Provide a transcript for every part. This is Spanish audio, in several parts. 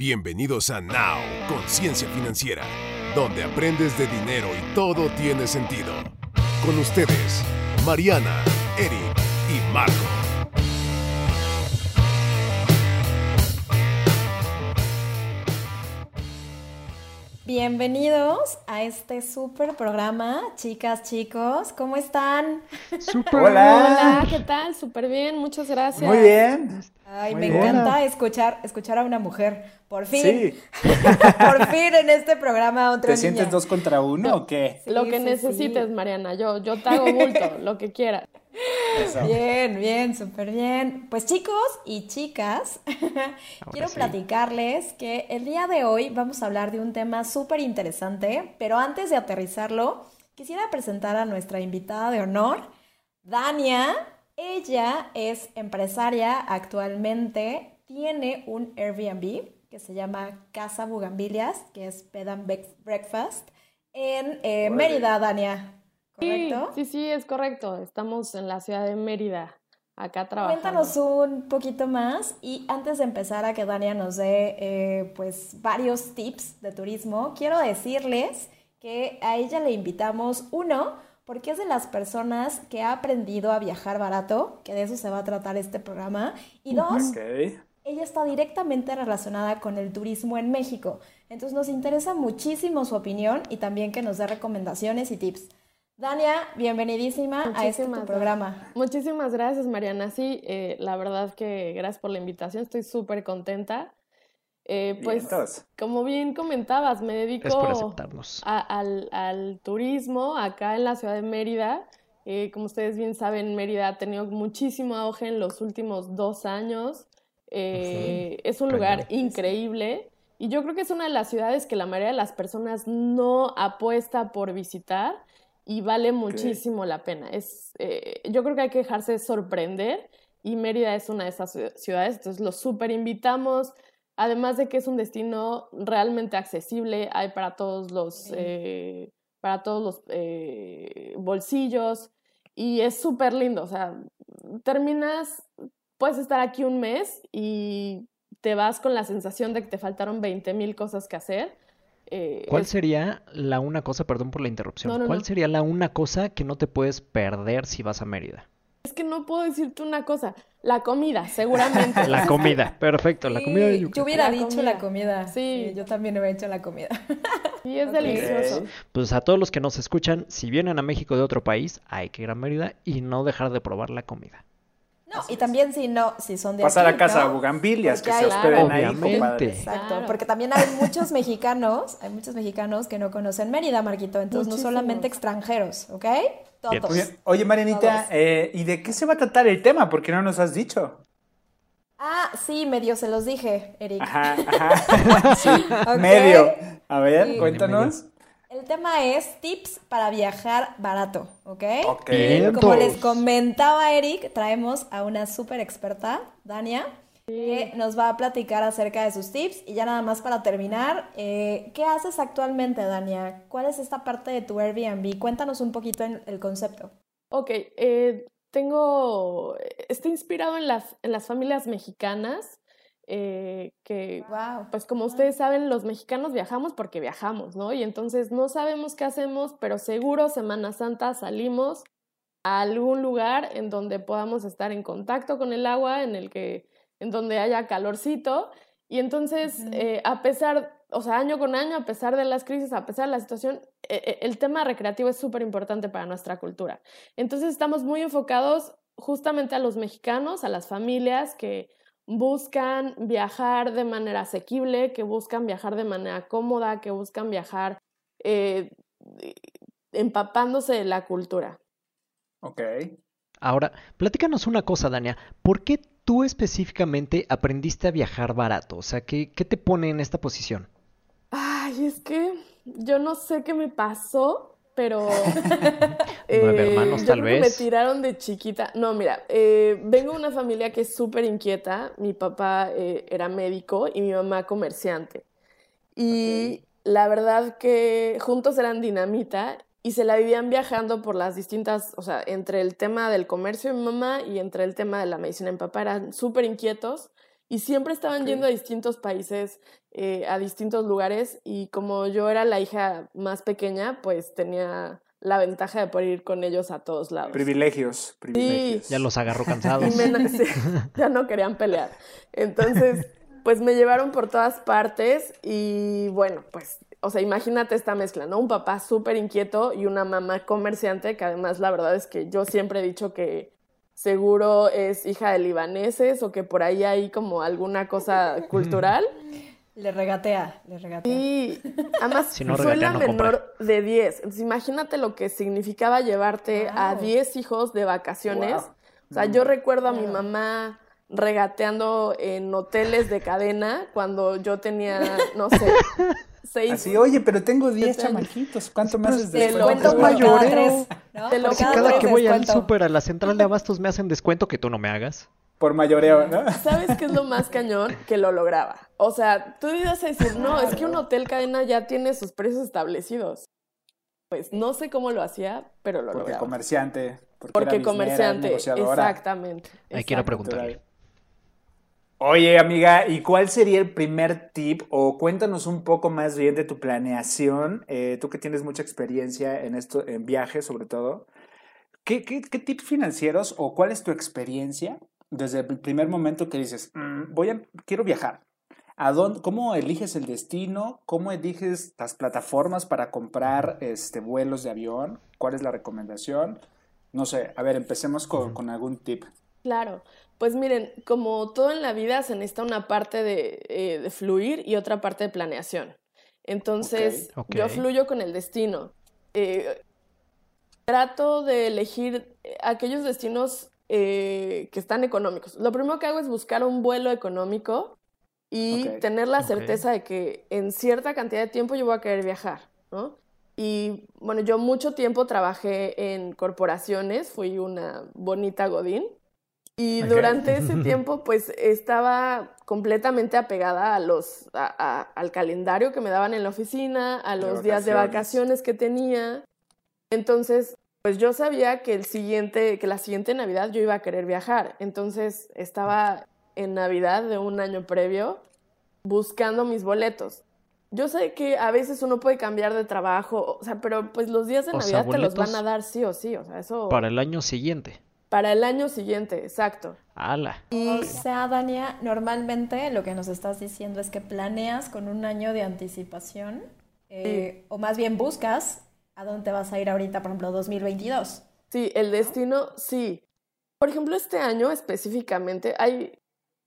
Bienvenidos a Now, Conciencia Financiera, donde aprendes de dinero y todo tiene sentido. Con ustedes, Mariana, Eric y Marco. Bienvenidos a este súper programa, chicas, chicos, ¿cómo están? Super. Hola, ¿qué tal? Súper bien, muchas gracias. Muy bien. Ay, Muy me encanta escuchar, escuchar a una mujer, por fin. Sí. por fin en este programa otra ¿Te niña. sientes dos contra uno o qué? lo que sí, necesites, sí. Mariana, yo, yo te hago bulto, lo que quieras. Eso. Bien, bien, súper bien. Pues chicos y chicas, quiero sí. platicarles que el día de hoy vamos a hablar de un tema súper interesante, pero antes de aterrizarlo, quisiera presentar a nuestra invitada de honor, Dania. Ella es empresaria actualmente, tiene un Airbnb que se llama Casa Bugambilias, que es Bed and Breakfast, en eh. Mérida, Dania. Sí, ¿Correcto? sí, sí, es correcto. Estamos en la ciudad de Mérida, acá trabajando. Cuéntanos un poquito más y antes de empezar a que Dania nos dé eh, pues varios tips de turismo, quiero decirles que a ella le invitamos uno porque es de las personas que ha aprendido a viajar barato, que de eso se va a tratar este programa, y dos, ella está directamente relacionada con el turismo en México. Entonces nos interesa muchísimo su opinión y también que nos dé recomendaciones y tips. Dania, bienvenidísima a este tu programa. Muchísimas gracias, Mariana. Sí, eh, la verdad que gracias por la invitación, estoy súper contenta. Eh, pues, como bien comentabas, me dedico a- al, al turismo acá en la ciudad de Mérida. Eh, como ustedes bien saben, Mérida ha tenido muchísimo auge en los últimos dos años. Eh, es un lugar increíble y yo creo que es una de las ciudades que la mayoría de las personas no apuesta por visitar y vale muchísimo la pena. Es, eh, yo creo que hay que dejarse sorprender y Mérida es una de esas ciu- ciudades, entonces los súper invitamos. Además de que es un destino realmente accesible, hay para todos los, Sí. eh, para todos los eh, bolsillos y es súper lindo. O sea, terminas, puedes estar aquí un mes y te vas con la sensación de que te faltaron 20 mil cosas que hacer. Eh, ¿Cuál es- sería la una cosa, perdón por la interrupción, No, no, cuál no. sería la una cosa que no te puedes perder si vas a Mérida? Es que no puedo decirte una cosa, la comida, seguramente. La comida, perfecto, la comida de Yucatán. Yo hubiera La dicho comida. la comida. Sí. Sí, yo también hubiera hecho la comida. Sí, es delicioso. Pues a todos los que nos escuchan, si vienen a México de otro país, hay que ir a Mérida y no dejar de probar la comida. No, y también si no, si son de Pasar aquí, a casa ¿no? a Bugambilias, que se hospeden ahí, Obviamente. compadre. Exacto, Claro. porque también hay muchos mexicanos, hay muchos mexicanos que no conocen Mérida, Marquito, entonces no solamente extranjeros, ¿ok? Todos. Bien. Oye, Marianita, eh, ¿y de qué se va a tratar el tema? Porque no nos has dicho. Ah, sí, medio se los dije, Eric. Ajá, ajá. Sí, Ok. medio. A ver, Sí. cuéntanos. El tema es tips para viajar barato, ¿ok? Ok. Como les comentaba Eric, traemos a una súper experta, Dania, que nos va a platicar acerca de sus tips. Y ya nada más para terminar, eh, ¿qué haces actualmente, Dania? ¿Cuál es esta parte de tu Airbnb? Cuéntanos un poquito en el concepto. Ok, eh, tengo, estoy inspirado en las, en las familias mexicanas, eh, que Wow. pues como ustedes saben, los mexicanos viajamos porque viajamos, ¿no? Y entonces no sabemos qué hacemos, pero seguro Semana Santa salimos a algún lugar en donde podamos estar en contacto con el agua, en el que, en donde haya calorcito. Y entonces, eh, a pesar, o sea, año con año, a pesar de las crisis, a pesar de la situación, eh, eh, el tema recreativo es súper importante para nuestra cultura. Entonces estamos muy enfocados justamente a los mexicanos, a las familias que buscan viajar de manera asequible, que buscan viajar de manera cómoda, que buscan viajar eh, empapándose de la cultura. Ok. Ahora, platícanos una cosa, Dania. ¿Por qué tú específicamente aprendiste a viajar barato? O sea, ¿qué, qué te pone en esta posición? Ay, es que yo no sé qué me pasó, pero Nueve hermanos, yo tal creo que vez. me tiraron de chiquita. No, mira, eh, vengo de una familia que es súper inquieta. Mi papá eh, era médico y mi mamá comerciante. Y la verdad que juntos eran dinamita y se la vivían viajando por las distintas, o sea, entre el tema del comercio de mi mamá y entre el tema de la medicina mi papá, eran súper inquietos y siempre estaban Ok. yendo a distintos países, eh, a distintos lugares y como yo era la hija más pequeña, pues tenía la ventaja de poder ir con ellos a todos lados. Privilegios, privilegios. Ya los agarró cansados. Y me na- sí, ya no querían pelear. Entonces, pues me llevaron por todas partes y bueno, pues, o sea, imagínate esta mezcla, ¿no? Un papá súper inquieto y una mamá comerciante, que además la verdad es que yo siempre he dicho que seguro es hija de libaneses o que por ahí hay como alguna cosa cultural. Le regatea, le regatea. Y además Si no soy regatea, la no compra. menor de 10. Entonces imagínate lo que significaba llevarte a Wow. 10 hijos de vacaciones. Wow. O sea, yo recuerdo a mi mamá regateando en hoteles de cadena cuando yo tenía, no sé, seis. Así, oye, pero tengo 10 Siete años. chamaquitos. ¿Cuánto me haces te de lo Descuento cada Mayoreo. tres, ¿no? Te lo. Cada que voy al súper, a la central de abastos, me hacen descuento que tú no me hagas. Por mayoreo, ¿no? ¿Sabes qué es lo más cañón? Que lo lograba. O sea, tú ibas a decir, no, es que un hotel cadena ya tiene sus precios establecidos. Pues no sé cómo lo hacía, pero lo Porque lograba. comerciante. Porque, Porque era biznera, comerciante, negociadora. exactamente. Hay que ir a exacto. preguntarle. Oye, amiga, ¿y cuál sería el primer tip? O cuéntanos un poco más bien de tu planeación. eh, tú que tienes mucha experiencia en esto, en viajes sobre todo. ¿Qué, qué, qué tips financieros o cuál es tu experiencia desde el primer momento que dices, "Mm, voy a, quiero viajar? ¿A dónde, ¿Cómo eliges el destino? ¿Cómo eliges las plataformas para comprar este, vuelos de avión? ¿Cuál es la recomendación? No sé, a ver, empecemos con, con algún tip. Claro, pues miren, como todo en la vida se necesita una parte de, eh, de fluir y otra parte de planeación. Entonces, yo fluyo con el destino. Eh, trato de elegir eh, aquellos destinos eh, que están económicos. Lo primero que hago es buscar un vuelo económico y tener la certeza de que en cierta cantidad de tiempo yo voy a querer viajar, ¿no? Y bueno, yo mucho tiempo trabajé en corporaciones, fui una bonita Godín. Y durante ese tiempo, pues estaba completamente apegada a los, a- a- al calendario que me daban en la oficina, a De los días de vacaciones. que tenía. Entonces, pues yo sabía que el siguiente, que la siguiente Navidad yo iba a querer viajar. Entonces, estaba en Navidad de un año previo buscando mis boletos. Yo sé que a veces uno puede cambiar de trabajo, o sea, pero pues los días de O sea, Navidad te los van a dar sí o sí, o sea, eso Para el año siguiente. Para el año siguiente, exacto. ¡Hala! O sea, Dania, normalmente lo que nos estás diciendo es que planeas con un año de anticipación, eh, o más bien buscas a dónde te vas a ir ahorita, por ejemplo, 2022. Sí, el destino, sí. Por ejemplo, este año específicamente hay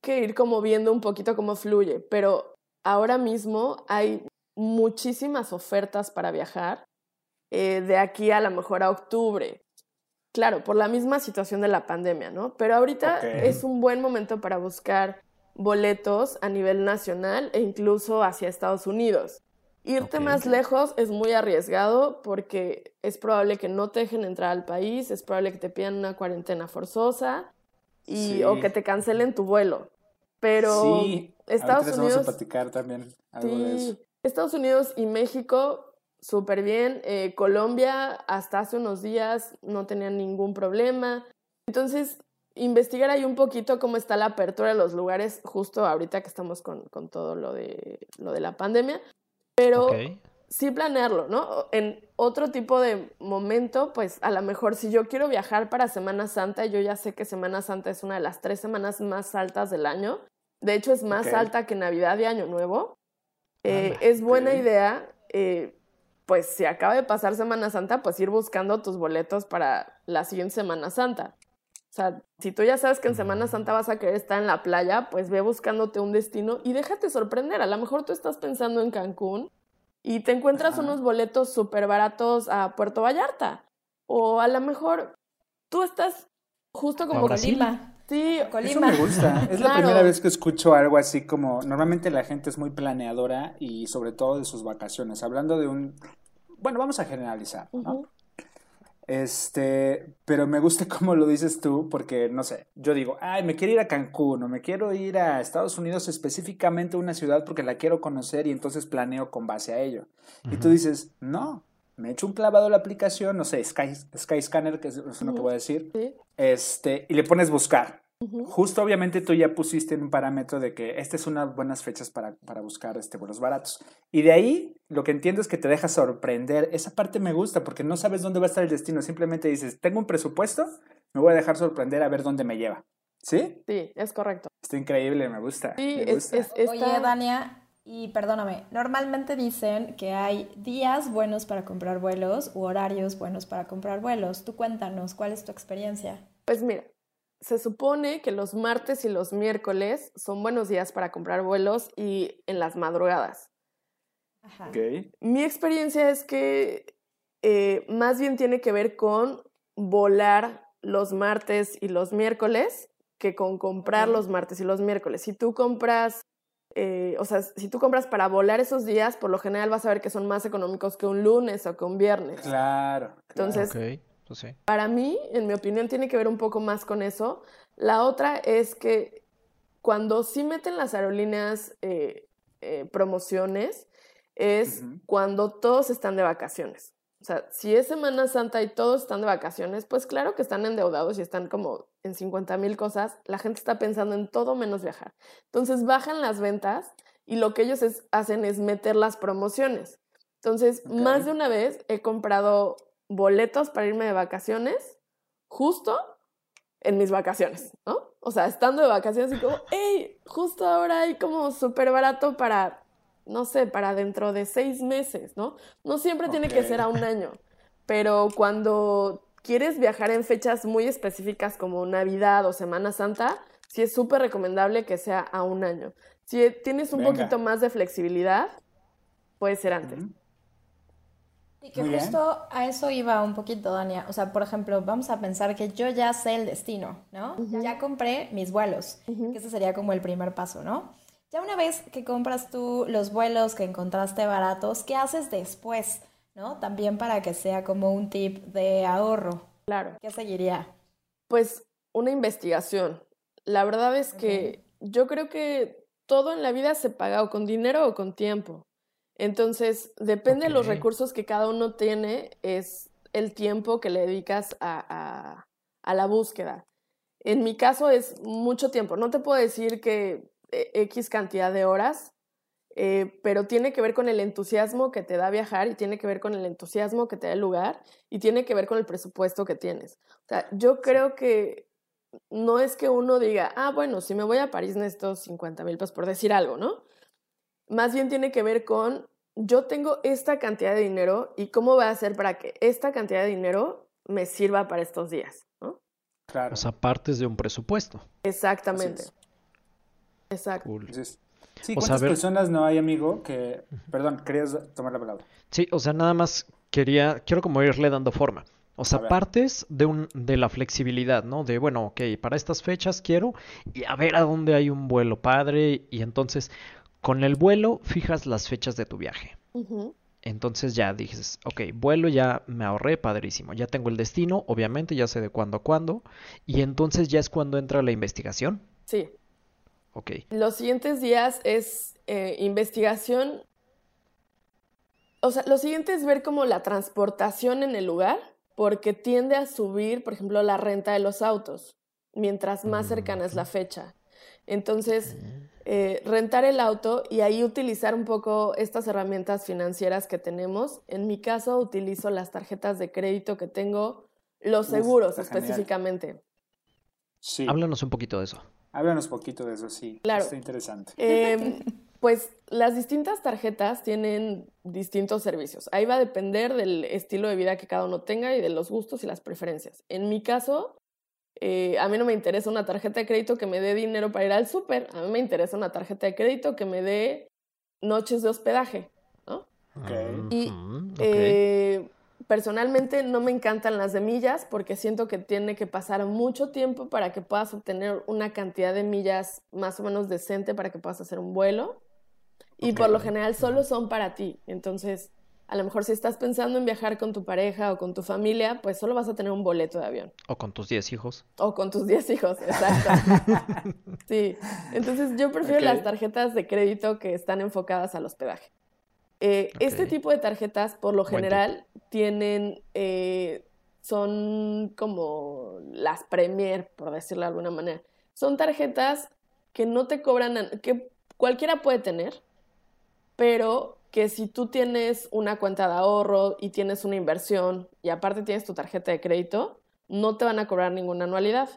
que ir como viendo un poquito cómo fluye, pero ahora mismo hay muchísimas ofertas para viajar eh, de aquí a lo mejor a octubre. Claro, por la misma situación de la pandemia, ¿no? Pero ahorita es un buen momento para buscar boletos a nivel nacional e incluso hacia Estados Unidos. Irte más lejos es muy arriesgado porque es probable que no te dejen entrar al país, es probable que te pidan una cuarentena forzosa y, Sí. o que te cancelen tu vuelo. Pero sí, Estados vamos a Unidos, platicar también algo de eso. Estados Unidos y México, súper bien. Eh, Colombia, hasta hace unos días no tenían ningún problema. Entonces, investigar ahí un poquito cómo está la apertura de los lugares, justo ahorita que estamos con, con todo lo de, lo de la pandemia. Pero Ok. sí planearlo, ¿no? En otro tipo de momento, pues a lo mejor si yo quiero viajar para Semana Santa, yo ya sé que Semana Santa es una de las tres semanas más altas del año. De hecho, es más alta que Navidad y Año Nuevo. Eh, es buena idea, eh, pues si acaba de pasar Semana Santa, pues ir buscando tus boletos para la siguiente Semana Santa. O sea, si tú ya sabes que en Semana Santa vas a querer estar en la playa, pues ve buscándote un destino y déjate sorprender. A lo mejor tú estás pensando en Cancún y te encuentras Ajá. unos boletos súper baratos a Puerto Vallarta. O a lo mejor tú estás justo como A Brasil. Colima. Sí, Eso Colima. me gusta. Es la primera vez que escucho algo así como normalmente la gente es muy planeadora y sobre todo de sus vacaciones. Hablando de un, bueno, vamos a generalizar, ¿no? Este, pero me gusta cómo lo dices tú, porque no sé, yo digo, ay, me quiero ir a Cancún o me quiero ir a Estados Unidos, específicamente a una ciudad porque la quiero conocer y entonces planeo con base a ello. Y tú dices, no, me echo un clavado a la aplicación, no sé, Sky, Skyscanner, que es lo que voy a decir, Sí. este, y le pones buscar. Justo obviamente tú ya pusiste un parámetro de que estas son unas buenas fechas para, para buscar este, vuelos baratos. Y de ahí lo que entiendo es que te deja sorprender. Esa parte me gusta porque no sabes dónde va a estar el destino. Simplemente dices, tengo un presupuesto, me voy a dejar sorprender a ver dónde me lleva. ¿Sí? Sí, es correcto. Está increíble, me gusta. Sí, me es, es- está- Oye, Dania, y perdóname, normalmente dicen que hay días buenos para comprar vuelos u horarios buenos para comprar vuelos. Tú cuéntanos, ¿cuál es tu experiencia? Pues mira, se supone que los martes y los miércoles son buenos días para comprar vuelos y en las madrugadas. Ajá. Ok. Mi experiencia es que eh, más bien tiene que ver con volar los martes y los miércoles que con comprar los martes y los miércoles. Si tú compras, eh, o sea, si tú compras para volar esos días, por lo general vas a ver que son más económicos que un lunes o que un viernes. Claro. claro. Entonces, Ok, pues sí. para mí, en mi opinión, tiene que ver un poco más con eso. La otra es que cuando sí meten las aerolíneas eh, eh, promociones, es cuando todos están de vacaciones. O sea, si es Semana Santa y todos están de vacaciones, pues claro que están endeudados y están como en 50 mil cosas. La gente está pensando en todo menos viajar. Entonces bajan las ventas y lo que ellos es- hacen es meter las promociones. Entonces, más de una vez he comprado boletos para irme de vacaciones justo en mis vacaciones, ¿no? O sea, estando de vacaciones y como, hey, justo ahora hay como súper barato para, no sé, para dentro de seis meses, ¿no? No siempre tiene que ser a un año, pero cuando quieres viajar en fechas muy específicas como Navidad o Semana Santa, sí es súper recomendable que sea a un año. Si tienes un Venga. poquito más de flexibilidad, puede ser antes. Y que Muy bien. justo a eso iba un poquito, Dania. O sea, por ejemplo, vamos a pensar que yo ya sé el destino, ¿no? Ya compré mis vuelos, que ese sería como el primer paso, ¿no? Ya una vez que compras tú los vuelos que encontraste baratos, ¿qué haces después? ¿No? También para que sea como un tip de ahorro. Claro. ¿Qué seguiría? Pues una investigación. La verdad es que yo creo que todo en la vida se paga o con dinero o con tiempo. Entonces, depende de los recursos que cada uno tiene, es el tiempo que le dedicas a, a- a la búsqueda. En mi caso es mucho tiempo. No te puedo decir que eh, X cantidad de horas, eh, pero tiene que ver con el entusiasmo que te da viajar y tiene que ver con el entusiasmo que te da el lugar y tiene que ver con el presupuesto que tienes. O sea, yo creo que no es que uno diga, ah, bueno, si me voy a París necesito 50 mil pesos por decir algo, ¿no? Más bien tiene que ver con, yo tengo esta cantidad de dinero y cómo voy a hacer para que esta cantidad de dinero me sirva para estos días, ¿no? Claro. O sea, partes de un presupuesto. Exactamente. Exacto. Cool. Entonces, sí, O sea, ¿cuántas ver- personas no hay, amigo? Que, perdón, querías tomar la palabra. Sí, o sea, nada más quería, quiero como irle dando forma. O sea, partes de un, de la flexibilidad, ¿no? De, bueno, ok, para estas fechas quiero y a ver a dónde hay un vuelo padre y entonces con el vuelo fijas las fechas de tu viaje. Entonces ya dices, ok, vuelo ya me ahorré, padrísimo, ya tengo el destino, obviamente ya sé de cuándo a cuándo y entonces ya es cuando entra la investigación. Sí. Ok, Los siguientes días es eh, investigación. O sea, lo siguiente es ver como la transportación en el lugar, porque tiende a subir, por ejemplo, la renta de los autos, mientras más cercana es la fecha. Entonces, eh, rentar el auto y ahí utilizar un poco estas herramientas financieras que tenemos. En mi caso, utilizo las tarjetas de crédito que tengo, los seguros específicamente. Sí. háblanos un poquito de eso. Háblanos poquito de eso, sí. Claro. Está interesante. Em, pues las distintas tarjetas tienen distintos servicios. Ahí va a depender del estilo de vida que cada uno tenga y de los gustos y las preferencias. En mi caso, eh, a mí no me interesa una tarjeta de crédito que me dé dinero para ir al súper. A mí me interesa una tarjeta de crédito que me dé noches de hospedaje, ¿no? Ok. Y. Eh, personalmente no me encantan las de millas porque siento que tiene que pasar mucho tiempo para que puedas obtener una cantidad de millas más o menos decente para que puedas hacer un vuelo. Y por lo general solo son para ti. Entonces, a lo mejor si estás pensando en viajar con tu pareja o con tu familia, pues solo vas a tener un boleto de avión. O con tus 10 hijos. O con tus 10 hijos, exacto. Sí, entonces yo prefiero las tarjetas de crédito que están enfocadas al hospedaje. Eh, Este tipo de tarjetas, por lo general, tienen, eh, son como las Premier, por decirlo de alguna manera. son tarjetas que no te cobran, que cualquiera puede tener, pero que si tú tienes una cuenta de ahorro y tienes una inversión y aparte tienes tu tarjeta de crédito, no te van a cobrar ninguna anualidad.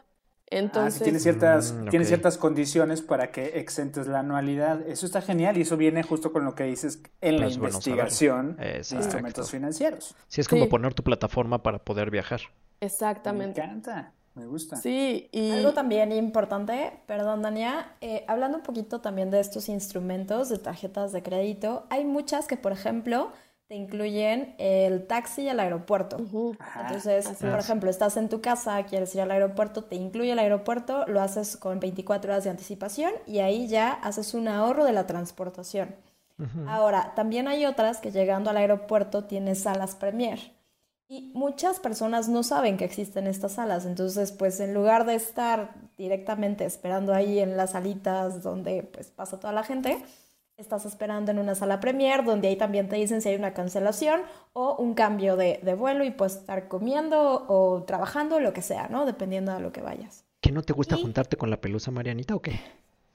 Entonces, ah, tiene ciertas, Mm, tiene ok. ciertas condiciones para que exentes la anualidad. Eso está genial y eso viene justo con lo que dices en la Es bueno investigación de Exacto. instrumentos financieros. Sí, es como Sí. poner tu plataforma para poder viajar. Me exactamente. encanta, me gusta. Sí, y Algo también importante, perdón Dania, eh, hablando un poquito también de estos instrumentos de tarjetas de crédito, hay muchas que por ejemplo te incluyen el taxi al aeropuerto. Ujú. Ajá. Entonces, Así por es. ejemplo, estás en tu casa, quieres ir al aeropuerto, te incluye el aeropuerto, lo haces con 24 horas de anticipación y ahí ya haces un ahorro de la transportación. Ahora, también hay otras que llegando al aeropuerto tienes salas Premier. Y muchas personas no saben que existen estas salas, entonces pues en lugar de estar directamente esperando ahí en las salitas donde pues pasa toda la gente, estás esperando en una sala Premier donde ahí también te dicen si hay una cancelación o un cambio de, de vuelo y puedes estar comiendo o trabajando, lo que sea, ¿no? Dependiendo de lo que vayas. ¿Qué no te gusta Y- juntarte con la pelusa Marianita o qué?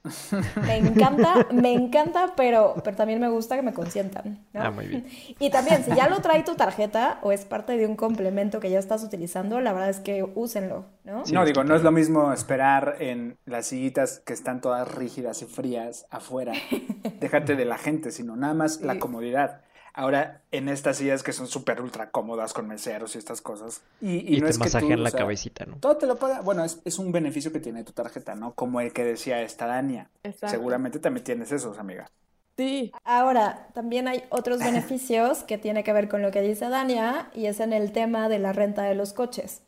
Me encanta, me encanta, pero, pero también me gusta que me consientan, ¿no? Ah, muy bien. Y también, si ya lo trae tu tarjeta o es parte de un complemento que ya estás utilizando, la verdad es que úsenlo, ¿no? Sí, no, es digo, no es lo mismo esperar en las sillitas que están todas rígidas y frías afuera. Déjate de la gente, sino nada más la comodidad. Ahora, en estas sillas que son súper ultra cómodas con meseros y estas cosas. Y, y Y, no te es que tú, masajean o la sea, cabecita, ¿no? Todo te lo paga. Bueno, es, es un beneficio que tiene tu tarjeta, ¿no? Como el que decía esta Dania. Exacto. Seguramente también tienes esos, amiga. sí, Ahora, también hay otros beneficios que tiene que ver con lo que dice Dania y es en el tema de la renta de los coches.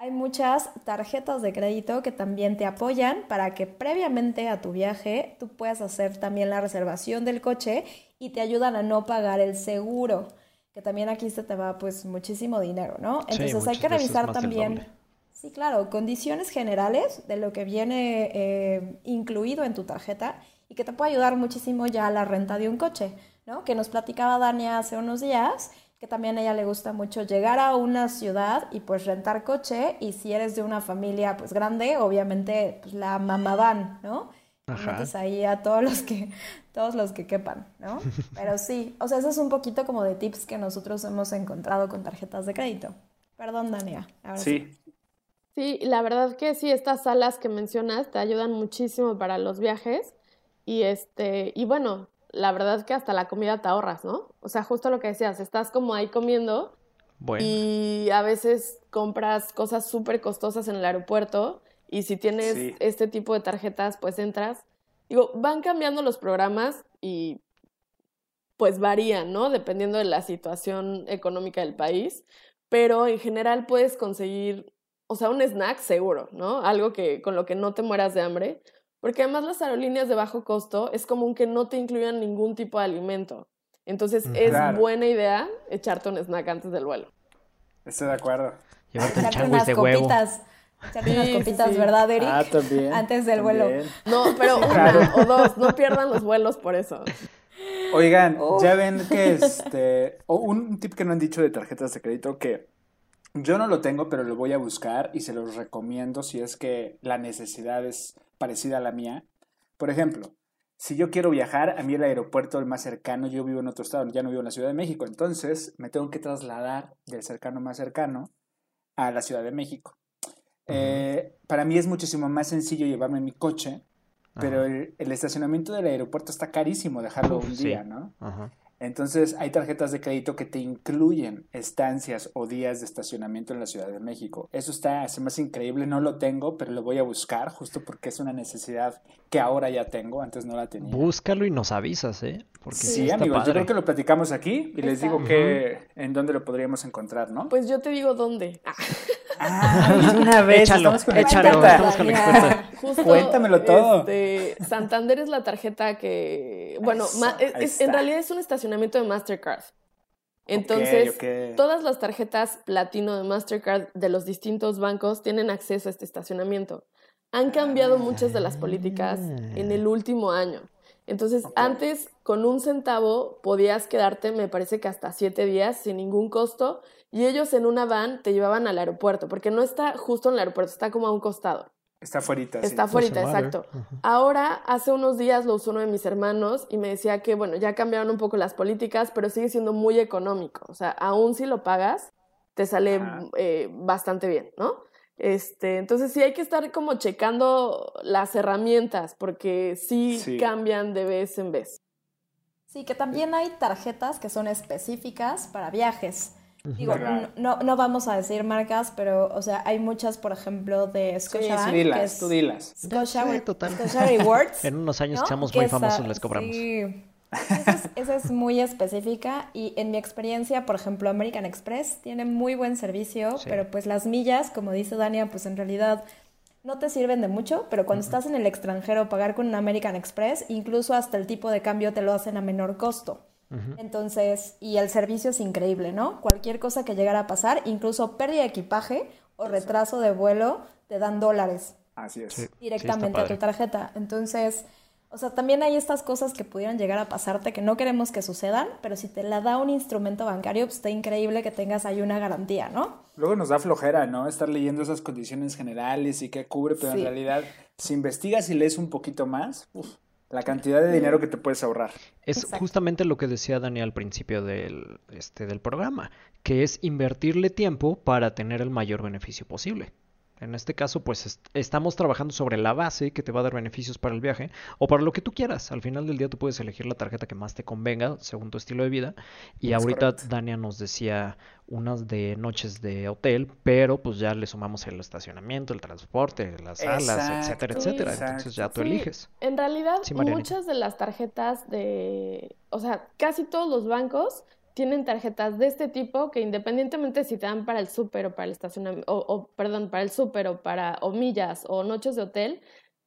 Hay muchas tarjetas de crédito que también te apoyan para que previamente a tu viaje tú puedas hacer también la reservación del coche y te ayudan a no pagar el seguro, que también aquí se te va pues muchísimo dinero, ¿no? Sí, Entonces hay que revisar también. Sí, claro, condiciones generales de lo que viene eh, incluido en tu tarjeta y que te puede ayudar muchísimo ya a la renta de un coche, ¿no? Que nos platicaba Dania hace unos días, que también a ella le gusta mucho llegar a una ciudad y pues rentar coche y si eres de una familia pues grande, obviamente pues la mamá van, ¿no? Ajá. metes ahí a todos los que todos los que quepan, ¿no? Pero sí, o sea, eso es un poquito como de tips que nosotros hemos encontrado con tarjetas de crédito. Perdón, Dania. sí. Sí. Sí, la verdad que sí, estas salas que mencionas te ayudan muchísimo para los viajes y este, y bueno, la verdad que hasta la comida te ahorras, ¿no? O sea, justo lo que decías, estás como ahí comiendo Bueno, y a veces compras cosas súper costosas en el aeropuerto y si tienes Sí. este tipo de tarjetas, pues entras. Digo, van cambiando los programas y pues varían, ¿no? Dependiendo de la situación económica del país, pero en general puedes conseguir, o sea, un snack seguro, ¿no? Algo que con lo que no te mueras de hambre, porque además las aerolíneas de bajo costo es común que no te incluyan ningún tipo de alimento. Entonces es claro. buena idea echarte un snack antes del vuelo. Estoy de acuerdo. llevarte el unas de huevo. copitas. Echarte Sí, unas copitas, sí. ¿verdad, Eric? Ah, también. Antes del vuelo. No, pero una Claro. o dos, no pierdan los vuelos por eso. Oigan, Uf. ya ven que este. o un tip que no han dicho de tarjetas de crédito que yo no lo tengo, pero lo voy a buscar y se los recomiendo si es que la necesidad es parecida a la mía. Por ejemplo, si yo quiero viajar, a mí el aeropuerto el más cercano, yo vivo en otro estado, ya no vivo en la Ciudad de México, entonces me tengo que trasladar del cercano más cercano a la Ciudad de México. Eh, para mí es muchísimo más sencillo llevarme mi coche, pero el, el estacionamiento del aeropuerto está carísimo dejarlo Uf, un sí. día, ¿no? Ajá. Entonces hay tarjetas de crédito que te incluyen estancias o días de estacionamiento en la Ciudad de México. Eso está, se me hace increíble, no lo tengo, pero lo voy a buscar justo porque es una necesidad que ahora ya tengo, antes no la tenía. Búscalo y nos avisas, ¿eh? Porque Sí, está amigos, yo creo que lo platicamos aquí y les digo que en dónde lo podríamos encontrar, ¿no? Pues yo te digo dónde. Ah, Ah, una vez, Échalo, estamos con la échalo, experta. estamos con la experta. justo, Cuéntamelo todo. este, Santander es la tarjeta que, bueno, Eso, ma- es- ahí es- en realidad es un estacionamiento de Mastercard. Entonces, todas las tarjetas platino de Mastercard de los distintos bancos tienen acceso a este estacionamiento. Han cambiado muchas de las políticas en el último año. Entonces, antes con un centavo podías quedarte, me parece que hasta siete días sin ningún costo, y ellos en una van te llevaban al aeropuerto, porque no está justo en el aeropuerto, está como a un costado. Está fuera. Está fuera, exacto. Ahora, hace unos días lo usó uno de mis hermanos y me decía que, bueno, ya cambiaron un poco las políticas, pero sigue siendo muy económico. O sea, aún si lo pagas, te sale eh, bastante bien, ¿no? Este, entonces sí hay que estar como checando las herramientas porque sí, cambian de vez en vez. Sí, que también hay tarjetas que son específicas para viajes. Digo, no, no, vamos a decir marcas, pero, o sea, hay muchas, por ejemplo, de Scotia. Sí, dilas, es tú dilas. Scotia, Rewards. en unos años seamos muy famosos, les cobramos. Sí. Esa es, esa es, muy específica y en mi experiencia, por ejemplo, American Express tiene muy buen servicio, pero pues las millas, como dice Dania, pues en realidad no te sirven de mucho, pero cuando estás en el extranjero, pagar con un American Express, incluso hasta el tipo de cambio te lo hacen a menor costo. Entonces, y el servicio es increíble, ¿no? Cualquier cosa que llegara a pasar, incluso pérdida de equipaje o retraso de vuelo, te dan dólares. Así es. Directamente a tu tarjeta. Entonces, o sea, también hay estas cosas que pudieran llegar a pasarte que no queremos que sucedan, pero si te la da un instrumento bancario, pues está increíble que tengas ahí una garantía, ¿no? Luego nos da flojera, ¿no? Estar leyendo esas condiciones generales y qué cubre, pero en realidad, si investigas y lees un poquito más, la cantidad de dinero que te puedes ahorrar. Es justamente lo que decía Daniel al principio del, este, del programa, que es invertirle tiempo para tener el mayor beneficio posible. En este caso, pues estamos trabajando sobre la base que te va a dar beneficios para el viaje o para lo que tú quieras. Al final del día tú puedes elegir la tarjeta que más te convenga según tu estilo de vida. Y ahorita Dania nos decía unas de noches de hotel, pero pues ya le sumamos el estacionamiento, el transporte, las salas, etcétera, etcétera. Entonces ya tú eliges. En realidad, muchas de las tarjetas de, o sea, casi todos los bancos tienen tarjetas de este tipo que independientemente si te dan para el súper o para el estacionamiento, o, perdón, para el súper o para o millas o noches de hotel,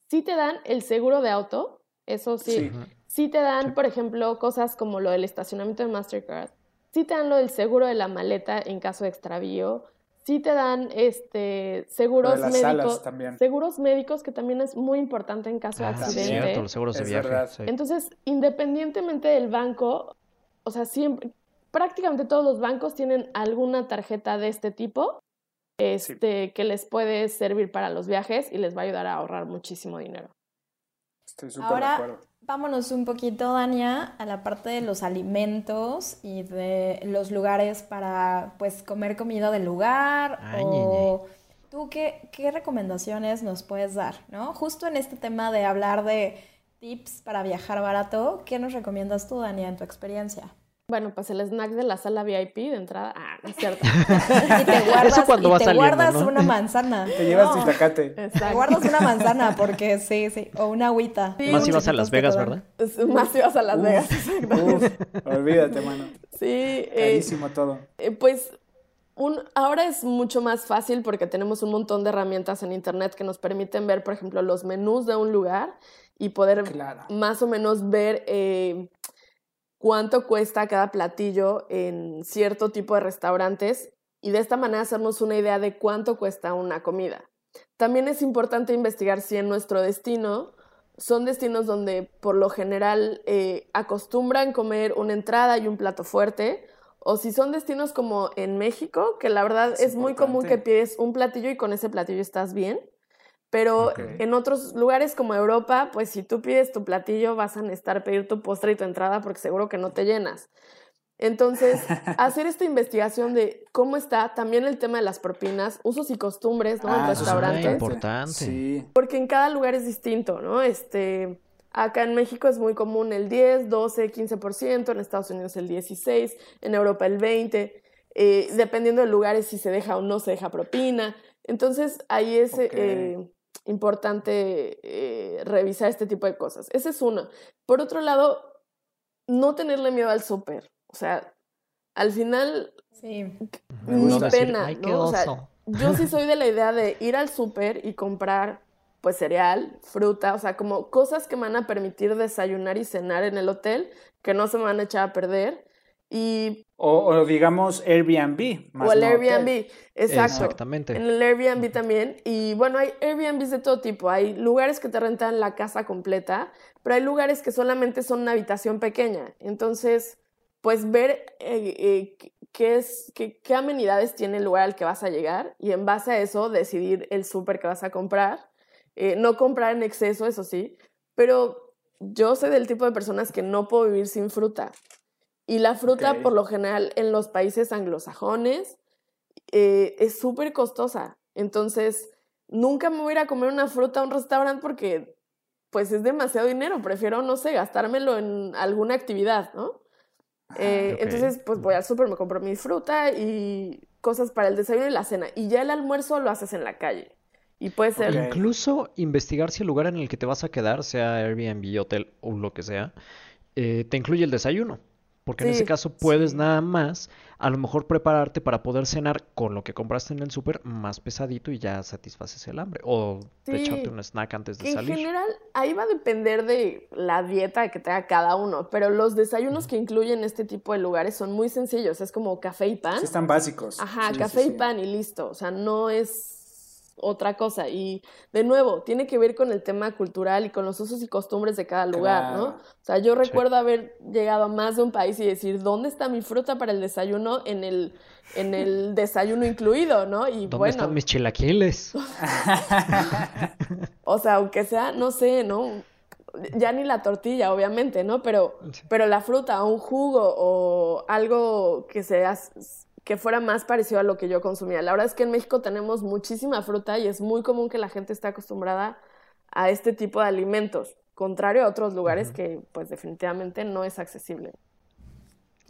sí te dan el seguro de auto, eso sí. Sí, te dan, por ejemplo, cosas como lo del estacionamiento de Mastercard. Sí te dan lo del seguro de la maleta en caso de extravío. Sí te dan este seguros médicos, seguros médicos que también es muy importante en caso de ah, accidente. Cierto, los seguros de viaje. Entonces, independientemente del banco, o sea, siempre prácticamente todos los bancos tienen alguna tarjeta de este tipo este, que les puede servir para los viajes y les va a ayudar a ahorrar muchísimo dinero. Estoy súper de acuerdo. Vámonos un poquito, Dania, a la parte de los alimentos y de los lugares para pues comer comida del lugar o tú qué, qué recomendaciones nos puedes dar, ¿no? Justo en este tema de hablar de tips para viajar barato, ¿qué nos recomiendas tú, Dania, en tu experiencia? Bueno, pues el snack de la sala VIP de entrada. Ah, no es cierto. y te guardas, Eso cuando y te guardas una manzana. Te llevas tu itacate. Te guardas una manzana porque sí, sí. O una agüita. más ibas a Las Vegas, ¿verdad? Más ibas a Las Vegas, olvídate, mano. Sí. Eh, Carísimo todo. Eh, pues un, ahora es mucho más fácil porque tenemos un montón de herramientas en Internet que nos permiten ver, por ejemplo, los menús de un lugar y poder más o menos ver... Eh, cuánto cuesta cada platillo en cierto tipo de restaurantes y de esta manera hacernos una idea de cuánto cuesta una comida. También es importante investigar si en nuestro destino son destinos donde por lo general eh, acostumbran comer una entrada y un plato fuerte, o si son destinos como en México, que la verdad es, es muy común que pides un platillo y con ese platillo estás bien. Pero en otros lugares como Europa, pues si tú pides tu platillo, vas a necesitar pedir tu postre y tu entrada porque seguro que no te llenas. Entonces, hacer esta investigación de cómo está también el tema de las propinas, usos y costumbres, ¿no? en ah, restaurantes. es importante. Sí. Porque en cada lugar es distinto, ¿no? Este, acá en México es muy común el 10, 12, 15%, en Estados Unidos el 16, en Europa el 20, eh, dependiendo del lugar si se deja o no se deja propina. Entonces, ahí es eh, importante eh, revisar este tipo de cosas. Ese es uno. Por otro lado, no tenerle miedo al súper. O sea, al final, sí. ni pena, ¿no? O sea, yo sí soy de la idea de ir al súper y comprar pues cereal, fruta, o sea, como cosas que me van a permitir desayunar y cenar en el hotel, que no se me van a echar a perder. Y o, digamos Airbnb. o el Airbnb, exacto. Exactamente. En el Airbnb también. Y bueno, hay Airbnbs de todo tipo. Hay lugares que te rentan la casa completa, pero hay lugares que solamente son una habitación pequeña. Entonces, pues ver eh, eh, qué, es, qué, qué amenidades tiene el lugar al que vas a llegar y en base a eso decidir el súper que vas a comprar. Eh, no comprar en exceso, eso sí, pero yo soy del tipo de personas que no puedo vivir sin fruta. Y la fruta, por lo general, en los países anglosajones, eh, es súper costosa. Entonces, nunca me voy a ir a comer una fruta a un restaurante porque, pues, es demasiado dinero. Prefiero, no sé, gastármelo en alguna actividad, ¿no? Eh. Entonces, pues, voy al súper, me compro mi fruta y cosas para el desayuno y la cena. Y ya el almuerzo lo haces en la calle. Y puede ser... Incluso investigar si el lugar en el que te vas a quedar, sea Airbnb, hotel o lo que sea, eh, te incluye el desayuno. Porque en ese caso puedes nada más, a lo mejor prepararte para poder cenar con lo que compraste en el súper más pesadito y ya satisfaces el hambre. O Sí. echarte un snack antes de En salir. general, ahí va a depender de la dieta que tenga cada uno, pero los desayunos que incluyen este tipo de lugares son muy sencillos. Es como café y pan. Sí, están básicos. Ajá, Sí, sí, café y pan y listo. O sea, no es otra cosa. Y de nuevo, tiene que ver con el tema cultural y con los usos y costumbres de cada lugar, ¿no? O sea, yo recuerdo haber llegado a más de un país y decir, ¿dónde está mi fruta para el desayuno en el, en el desayuno incluido, ¿no? Y ¿Dónde bueno, están mis chilaquiles? o sea, aunque sea, no sé, ¿no? Ya ni la tortilla, obviamente, ¿no? Pero, Sí. pero la fruta, un jugo o algo que sea que fuera más parecido a lo que yo consumía. La verdad es que en México tenemos muchísima fruta y es muy común que la gente esté acostumbrada a este tipo de alimentos, contrario a otros lugares que pues definitivamente no es accesible.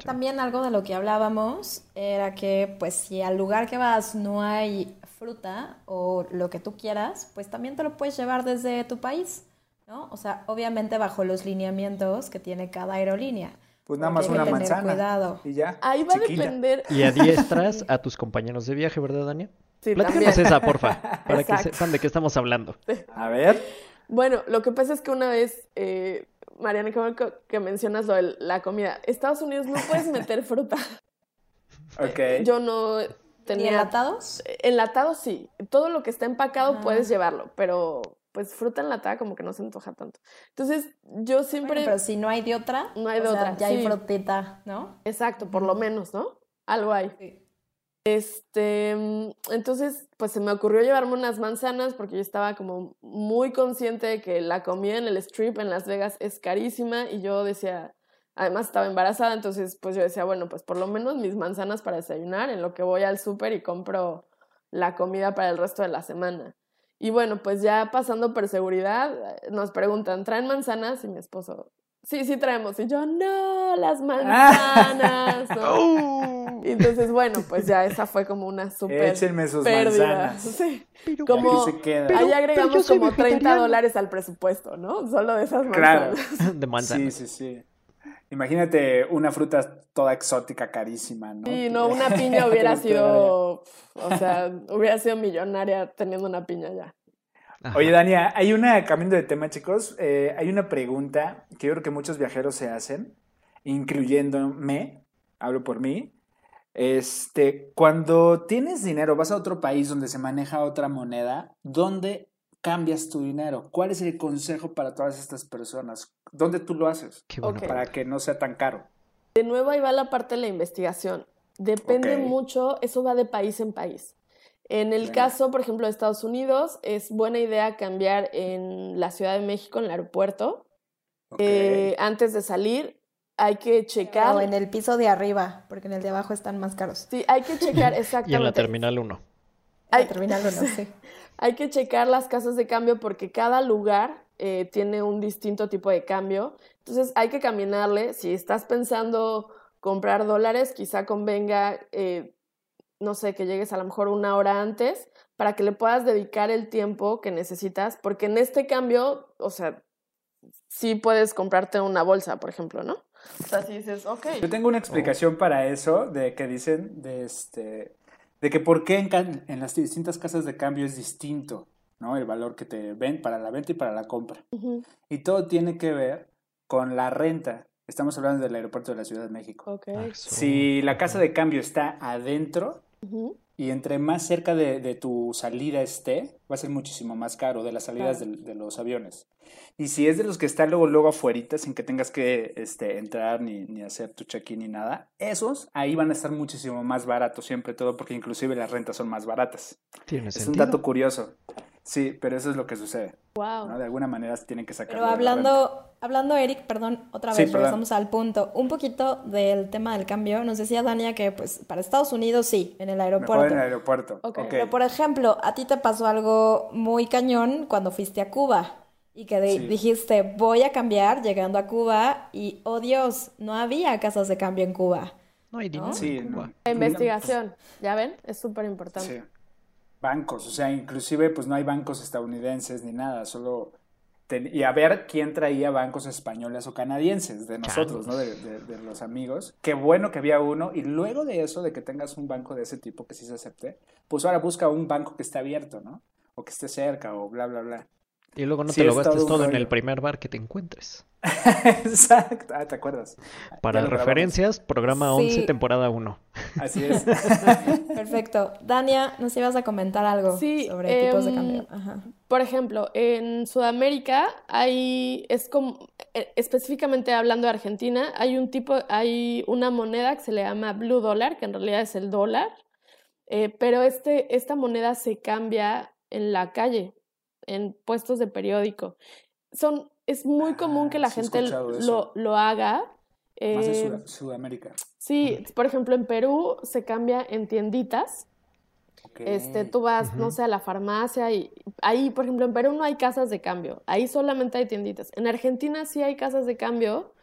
También algo de lo que hablábamos era que pues si al lugar que vas no hay fruta o lo que tú quieras, pues también te lo puedes llevar desde tu país, ¿no? O sea, obviamente bajo los lineamientos que tiene cada aerolínea. Pues nada más una manzana. cuidado. Y ya. Ahí va chiquita. a depender. Y adiestras a tus compañeros de viaje, ¿verdad, Dania? Sí, Platícanos también. esa, porfa, para que sepan de qué estamos hablando. A ver. Bueno, lo que pasa es que una vez, eh, Mariana, que, que mencionas lo de la comida. Estados Unidos no puedes meter fruta. Ok. Yo no ¿Ni tenía... enlatados? Enlatado sí. Todo lo que está empacado Ah. puedes llevarlo, pero pues fruta enlatada como que no se antoja tanto. Entonces, yo siempre... Bueno, pero si no hay de otra, No hay de o sea, otra, ya hay frutita, ¿no? Exacto, por lo menos, ¿no? Algo hay. Sí. Este, mm, entonces, pues se me ocurrió llevarme unas manzanas porque yo estaba como muy consciente de que la comida en el strip en Las Vegas es carísima y yo decía, además estaba embarazada, entonces pues yo decía, bueno, pues por lo menos mis manzanas para desayunar en lo que voy al súper y compro la comida para el resto de la semana. Y bueno, pues ya pasando por seguridad, nos preguntan, ¿traen manzanas? Y mi esposo, sí, sí traemos. Y yo, no, las manzanas. ¿no? Y entonces, bueno, pues ya esa fue como una súper Échenme sus pérdida. manzanas. Sí. Pero, Como se queda. Pero- ahí agregamos como 30 vegetariano. dólares al presupuesto, ¿no? Solo de esas Claro. manzanas. de manzana. Sí, sí, sí. Imagínate una fruta toda exótica, carísima, ¿no? Sí, no, una piña hubiera sido, o sea, hubiera sido millonaria teniendo una piña ya. Ajá. Oye, Dania, hay una, cambiando de tema, chicos, eh, hay una pregunta que yo creo que muchos viajeros se hacen, incluyéndome, hablo por mí. Este, cuando tienes dinero, vas a otro país donde se maneja otra moneda, ¿dónde cambias tu dinero? ¿Cuál es el consejo para todas estas personas? ¿Dónde tú lo haces? Pregunta. Para que no sea tan caro. De nuevo ahí va la parte de la investigación. Depende mucho, eso va de país en país. En el Venga. caso, por ejemplo, de Estados Unidos, es buena idea cambiar en la Ciudad de México, en el aeropuerto. Eh, antes de salir, hay que checar. O en el piso de arriba, porque en el de abajo están más caros. Sí, hay que checar Y en la exactamente. terminal 1. Ay. Ay, terminal uno, sí. Hay que checar las casas de cambio porque cada lugar eh, tiene un distinto tipo de cambio. Entonces hay que caminarle. Si estás pensando comprar dólares, quizá convenga, eh, no sé, que llegues a lo mejor una hora antes para que le puedas dedicar el tiempo que necesitas, porque en este cambio, o sea, sí puedes comprarte una bolsa, por ejemplo, ¿no? O sea, si dices, ok. Yo tengo una explicación para eso, de que dicen, de este, de que por qué en, en las distintas casas de cambio es distinto, ¿no? El valor que te ven para la venta y para la compra. Ujú, Y todo tiene que ver con la renta. Estamos hablando del aeropuerto de la Ciudad de México. Ok. Ah. Si la casa de cambio está adentro y entre más cerca de, de tu salida esté, va a ser muchísimo más caro de las salidas Claro. de, los aviones. Y si es de los que está luego, luego afuera, sin que tengas que este, entrar ni, ni hacer tu check-in ni nada, esos ahí van a estar muchísimo más baratos siempre todo, porque inclusive las rentas son más baratas. Tiene Es un dato curioso. Sí, pero eso es lo que sucede. Wow. ¿no? De alguna manera tienen que sacar. Pero hablando, hablando, Eric, perdón, otra Sí, vez, perdón. regresamos al punto. Un poquito del tema del cambio. Nos decía Dania que, pues, para Estados Unidos sí, en el Mejor aeropuerto. en el aeropuerto. Pero, por ejemplo, a ti te pasó algo muy cañón cuando fuiste a Cuba y que de- Sí. dijiste, voy a cambiar llegando a Cuba y, oh Dios, no había casas de cambio en Cuba. No hay dinero Sí, en Cuba. no. La investigación, ¿ya ven? Es súper importante. Sí. Bancos, o sea, inclusive pues no hay bancos estadounidenses ni nada, solo... ten- Y a ver quién traía bancos españoles o canadienses, de nosotros, ¿no? De, de- de los amigos. Qué bueno que había uno. Y luego de eso, de que tengas un banco de ese tipo que sí se acepte, pues ahora busca un banco que esté abierto, ¿no? O que esté cerca o bla, bla, bla. Y luego no Sí, te lo es gastes todo en el primer bar que te encuentres. Exacto. Ah, ¿te acuerdas? Para referencias, programa Sí. 11, temporada 1. Así es. Perfecto. Dania, nos ibas a comentar algo Sí, sobre tipos de em, cambio. Ajá. Por ejemplo, en Sudamérica hay, es como, eh, específicamente hablando de Argentina, hay un tipo, hay una moneda que se le llama Blue Dollar, que en realidad es el dólar, eh, pero este, esta moneda se cambia en la calle, en puestos de periódico. Son, es muy común que la Ah, gente lo, lo haga. Más de eh, Sud- Sudamérica. sí, por ejemplo, en Perú se cambia en tienditas. Ok. Este, tú vas, no sé, a la farmacia y ahí, por ejemplo, en Perú no hay casas de cambio, ahí solamente hay tienditas. En Argentina sí hay casas de cambio,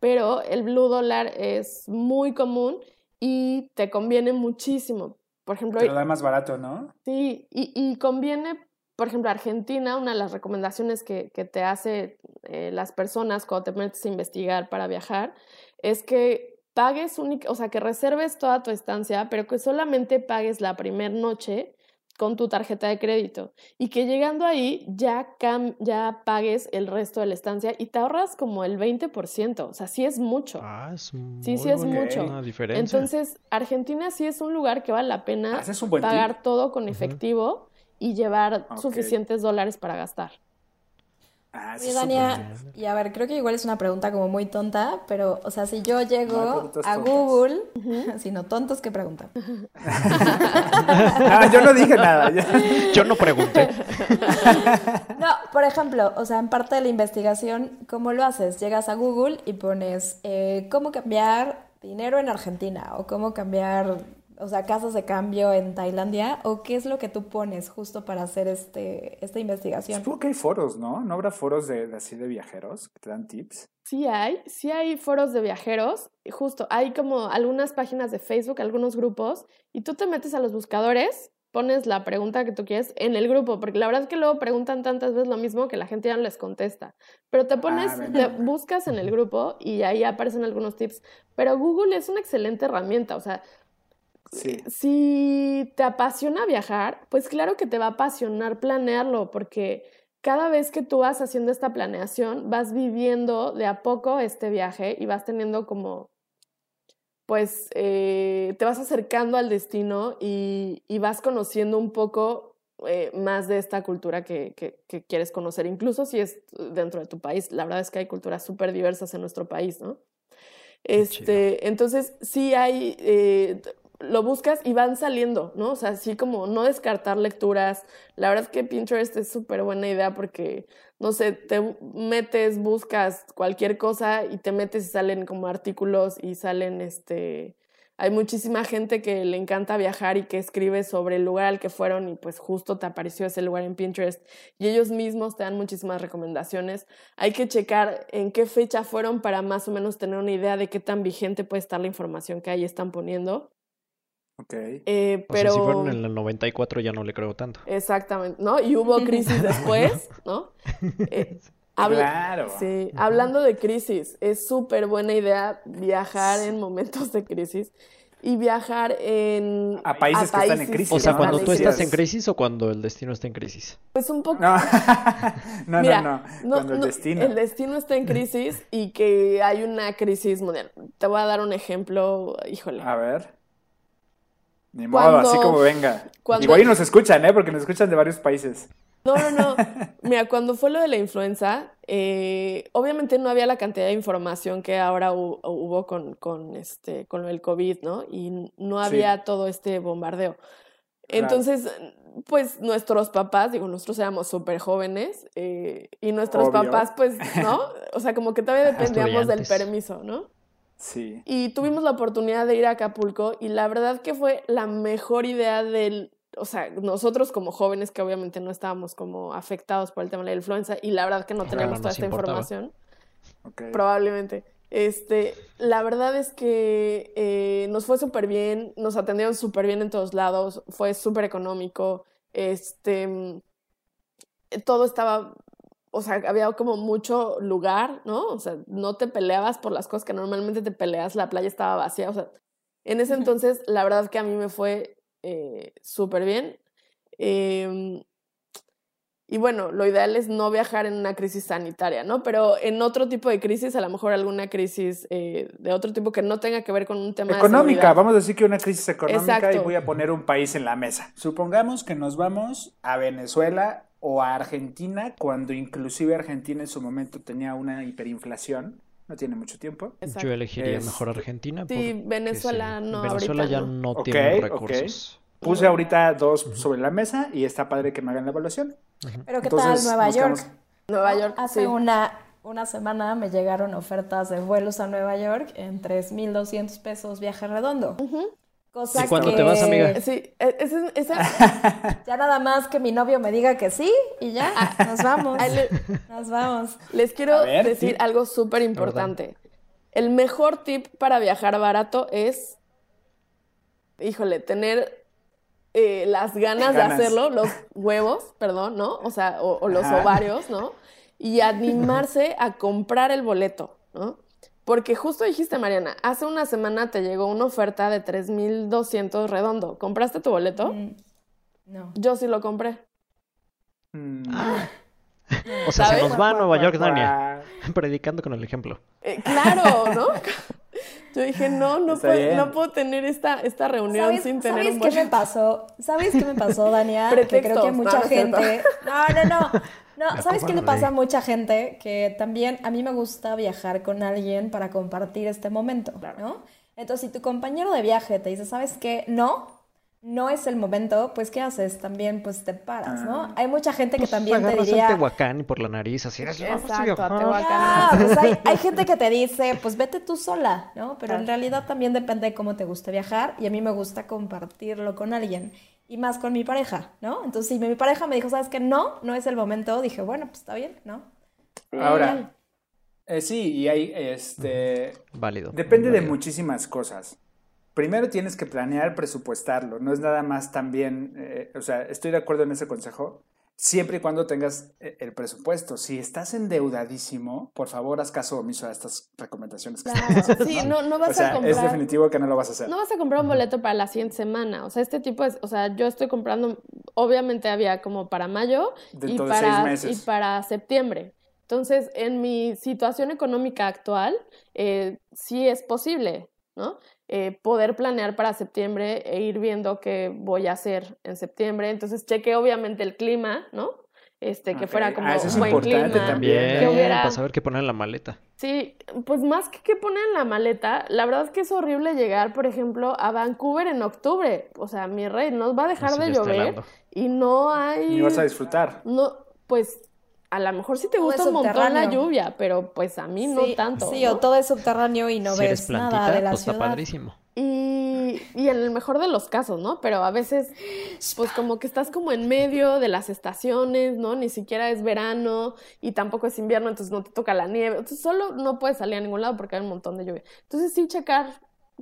pero el blue dólar es muy común y te conviene muchísimo. Por ejemplo, Te lo da más barato, ¿no? Sí, y, y conviene, por ejemplo, Argentina, una de las recomendaciones que, que te hace eh, las personas cuando te metes a investigar para viajar, es que pagues única, o sea, que reserves toda tu estancia, pero que solamente pagues la primera noche con tu tarjeta de crédito y que llegando ahí ya, cam- ya pagues el resto de la estancia y te ahorras como el 20%, o sea, sí es mucho. Ah, es Sí, sí muy es mucho. diferencia. Entonces, Argentina sí es un lugar que vale la pena tip. pagar todo con efectivo y llevar suficientes dólares para gastar. Ah, es Dania, y a ver, creo que igual es una pregunta como muy tonta, pero, o sea, si yo llego a. Google, sino tontos que preguntan. Ah, yo no dije nada. Yo no pregunté. No, por ejemplo, o sea, en parte de la investigación, ¿cómo lo haces? Llegas a Google y pones eh, cómo cambiar dinero en Argentina o cómo cambiar, o sea, casas de cambio en Tailandia o qué es lo que tú pones justo para hacer este, esta investigación. Supongo que hay foros, ¿no? ¿No habrá foros de, de así de viajeros que te dan tips? Sí hay, sí hay foros de viajeros, justo hay como algunas páginas de Facebook, algunos grupos, y tú te metes a los buscadores, pones la pregunta que tú quieres en el grupo, porque la verdad es que luego preguntan tantas veces lo mismo que la gente ya no les contesta. Pero te pones, Ah, te buscas en el grupo y ahí aparecen algunos tips. Pero Google es una excelente herramienta, o sea, Sí. si te apasiona viajar, pues claro que te va a apasionar planearlo, porque cada vez que tú vas haciendo esta planeación, vas viviendo de a poco este viaje y vas teniendo como, pues, eh, te vas acercando al destino y, y vas conociendo un poco eh, más de esta cultura que, que- que quieres conocer, incluso si es dentro de tu país. La verdad es que hay culturas súper diversas en nuestro país, ¿no? Este, entonces sí hay, eh, lo buscas y van saliendo, ¿no? O sea, así como no descartar lecturas. La verdad es que Pinterest es súper buena idea porque, no sé, te metes, buscas cualquier cosa y te metes y salen como artículos y salen, este, hay muchísima gente que le encanta viajar y que escribe sobre el lugar al que fueron y pues justo te apareció ese lugar en Pinterest y ellos mismos te dan muchísimas recomendaciones. Hay que checar en qué fecha fueron para más o menos tener una idea de qué tan vigente puede estar la información que ahí están poniendo. Ok. Eh, O pero... sea, si fueron en el 94 ya no le creo tanto. Exactamente, ¿no? Y hubo crisis después, ¿no? Eh, habla- Claro. Sí, hablando de crisis, es súper buena idea viajar en momentos de crisis y viajar en... A países que están en crisis, O sea, ¿no? cuando tú estás en crisis o cuando el destino está en crisis. Pues un poco... No, no, Mira, no, no. no, Cuando el no, destino. el destino está en crisis y que hay una crisis mundial. Te voy a dar un ejemplo, híjole. A ver. Ni modo, Cuando- así como venga. cuando- Igual y nos escuchan, ¿eh? Porque nos escuchan de varios países. No, no, no. Mira, cuando fue lo de la influenza, eh, obviamente no había la cantidad de información que ahora hu- hubo con, con, este, con lo del COVID, ¿no? Y no Sí. había todo este bombardeo. Entonces, pues nuestros papás, digo, nosotros éramos súper jóvenes eh, y nuestros Obvio. papás, pues, ¿no? O sea, como que todavía dependíamos del permiso, ¿no? Sí. Y tuvimos la oportunidad de ir a Acapulco y la verdad que fue la mejor idea del, o sea, nosotros como jóvenes que obviamente no estábamos como afectados por el tema de la influenza y la verdad que no teníamos no toda esta importaba. información, ok. probablemente. Este, la verdad es que eh, nos fue súper bien, nos atendieron súper bien en todos lados, fue súper económico, este, mm, todo estaba, o sea, había como mucho lugar, ¿no? O sea, no te peleabas por las cosas que normalmente te peleas, la playa estaba vacía, o sea, en ese entonces la verdad que a mí me fue eh, súper bien. Em, y bueno, lo ideal es no viajar en una crisis sanitaria, ¿no? Pero en otro tipo de crisis, a lo mejor alguna crisis eh, de otro tipo que no tenga que ver con un tema Económica, vamos a decir que una crisis económica y voy a poner un país en la mesa. Supongamos que nos vamos a Venezuela o a Argentina, cuando inclusive Argentina en su momento tenía una hiperinflación, no tiene mucho tiempo. Exacto. Yo elegiría Es- mejor Argentina. Sí, porque Venezuela sí, no, Venezuela ahorita ya no. tiene recursos. Puse ahorita dos sobre la mesa y está padre que me hagan la evaluación. Pero ¿qué Entonces, tal Nueva York? Nueva York, Hace sí. una, una semana me llegaron ofertas de vuelos a Nueva York en 3.200 pesos viaje redondo. Cosa ¿Y cuándo que te vas, amiga? Sí, ese- esa- Ya nada más que mi novio me diga que sí y ya, nos vamos. Nos vamos. les quiero ver, decir tip. algo súper importante. El mejor tip para viajar barato es, híjole, tener eh, las ganas, Ganas. de hacerlo, los huevos, perdón, ¿no? O sea, o, o los Ajá. ovarios, ¿no? Y animarse a comprar el boleto, ¿no? Porque justo dijiste, Mariana, hace una semana te llegó una oferta de 3.200 redondo. ¿Compraste tu boleto? Mm, No. Yo sí lo compré. Mm. O sea, se nos va a Nueva York, Dania. Predicando con el ejemplo. Eh, claro, ¿no? Yo dije, no, no puedo, bien. no puedo tener esta, esta reunión ¿Sabes, sin tener ¿sabes un qué me pasó? ¿Sabes qué me pasó, Dania? que creo que Pretextos. mucha No, no gente... No, no, no. No, La ¿sabes qué le pasa a mucha gente? Que también a mí me gusta viajar con alguien para compartir este momento, ¿no? Entonces, si tu compañero de viaje te dice, ¿sabes qué? No, no es el momento, pues ¿qué haces? También pues te paras, ¿no? Hay mucha gente que Pues también te diría... Tehuacán y por la nariz, así eres, vamos a Exacto, a viajar". Tehuacán. Ah, pues hay, hay gente que te dice, pues vete tú sola, ¿no? Pero en realidad también depende de cómo te guste viajar y a mí me gusta compartirlo con alguien y más con mi pareja, ¿no? Entonces si mi pareja me dijo, ¿sabes qué? No, no es el momento, dije, bueno, pues está bien, ¿no? Ahora, eh, sí, y hay, este, Válido. Depende de muchísimas cosas. Primero tienes que planear, presupuestarlo. No es nada más también, eh, o sea, estoy de acuerdo en ese consejo, siempre y cuando tengas eh, el presupuesto. Si estás endeudadísimo, por favor, haz caso omiso a estas recomendaciones. que haciendo, Sí, no, no vas o sea, a comprar. es definitivo que no lo vas a hacer. No vas a comprar un boleto para la siguiente semana. O sea, este tipo es, o sea, yo estoy comprando, obviamente había como para mayo y para, y para septiembre. Entonces, en mi situación económica actual, eh, sí es posible, ¿no? Eh, poder planear para septiembre e ir viendo qué voy a hacer en septiembre. Entonces, cheque obviamente el clima, ¿no? Este, que fuera como Ah, eso es buen importante clima. también. Que hubiera- para saber qué poner en la maleta. Sí, pues más que que poner en la maleta, la verdad es que es horrible llegar, por ejemplo, a Vancouver en octubre. O sea, mi rey, no va a dejar Así de llover y no hay... Ni vas a disfrutar. No, pues a lo mejor sí te Todo gusta un montón la lluvia, pero pues a mí no tanto. Sí, ¿no? o todo es subterráneo y no si eres ves plantita, nada de la pues está padrísimo. Y, y en el mejor de los casos, ¿no? Pero a veces, pues como que estás como en medio de las estaciones, ¿no? Ni siquiera es verano y tampoco es invierno, entonces no te toca la nieve. Entonces solo no puedes salir a ningún lado porque hay un montón de lluvia. Entonces sí checar